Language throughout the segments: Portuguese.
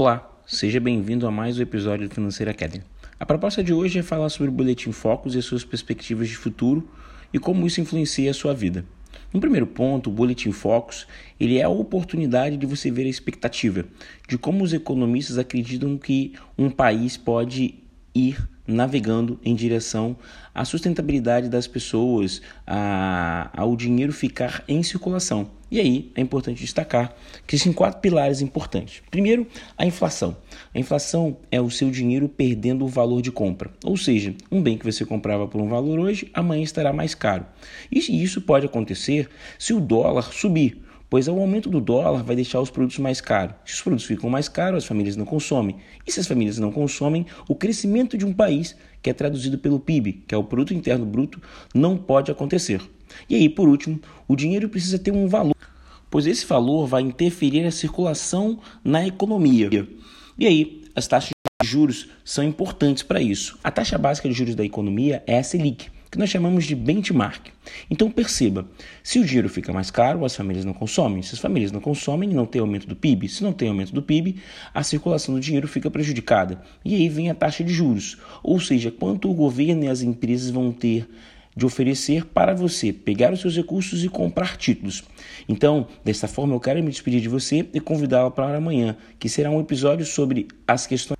Olá, seja bem-vindo a mais um episódio do Financeira Academy. A proposta de hoje é falar sobre o Boletim Focus e as suas perspectivas de futuro e como isso influencia a sua vida. No primeiro ponto, o Boletim Focus ele é a oportunidade de você ver a expectativa de como os economistas acreditam que um país pode ir navegando em direção à sustentabilidade das pessoas, a, ao dinheiro ficar em circulação. E aí é importante destacar que existem quatro pilares importantes. Primeiro, a inflação. A inflação é o seu dinheiro perdendo o valor de compra, ou seja, um bem que você comprava por um valor hoje, amanhã estará mais caro. E isso pode acontecer se o dólar subir pois o aumento do dólar vai deixar os produtos mais caros. Se os produtos ficam mais caros, as famílias não consomem. E se as famílias não consomem, o crescimento de um país, que é traduzido pelo PIB, que é o produto interno bruto, não pode acontecer. E aí, por último, o dinheiro precisa ter um valor, pois esse valor vai interferir na circulação na economia. E aí, as taxas de juros são importantes para isso. A taxa básica de juros da economia é a Selic que nós chamamos de benchmark. Então perceba, se o dinheiro fica mais caro, as famílias não consomem. Se as famílias não consomem, não tem aumento do PIB. Se não tem aumento do PIB, a circulação do dinheiro fica prejudicada. E aí vem a taxa de juros, ou seja, quanto o governo e as empresas vão ter de oferecer para você pegar os seus recursos e comprar títulos. Então, desta forma, eu quero me despedir de você e convidá-la para amanhã, que será um episódio sobre as questões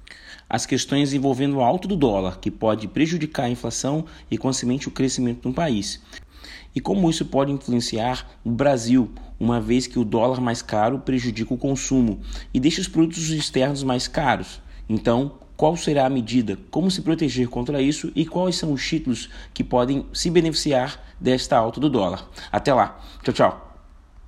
as questões envolvendo o alto do dólar, que pode prejudicar a inflação e, consequentemente, o crescimento do país. E como isso pode influenciar o Brasil, uma vez que o dólar mais caro prejudica o consumo e deixa os produtos externos mais caros. Então, qual será a medida, como se proteger contra isso e quais são os títulos que podem se beneficiar desta alta do dólar. Até lá. Tchau, tchau.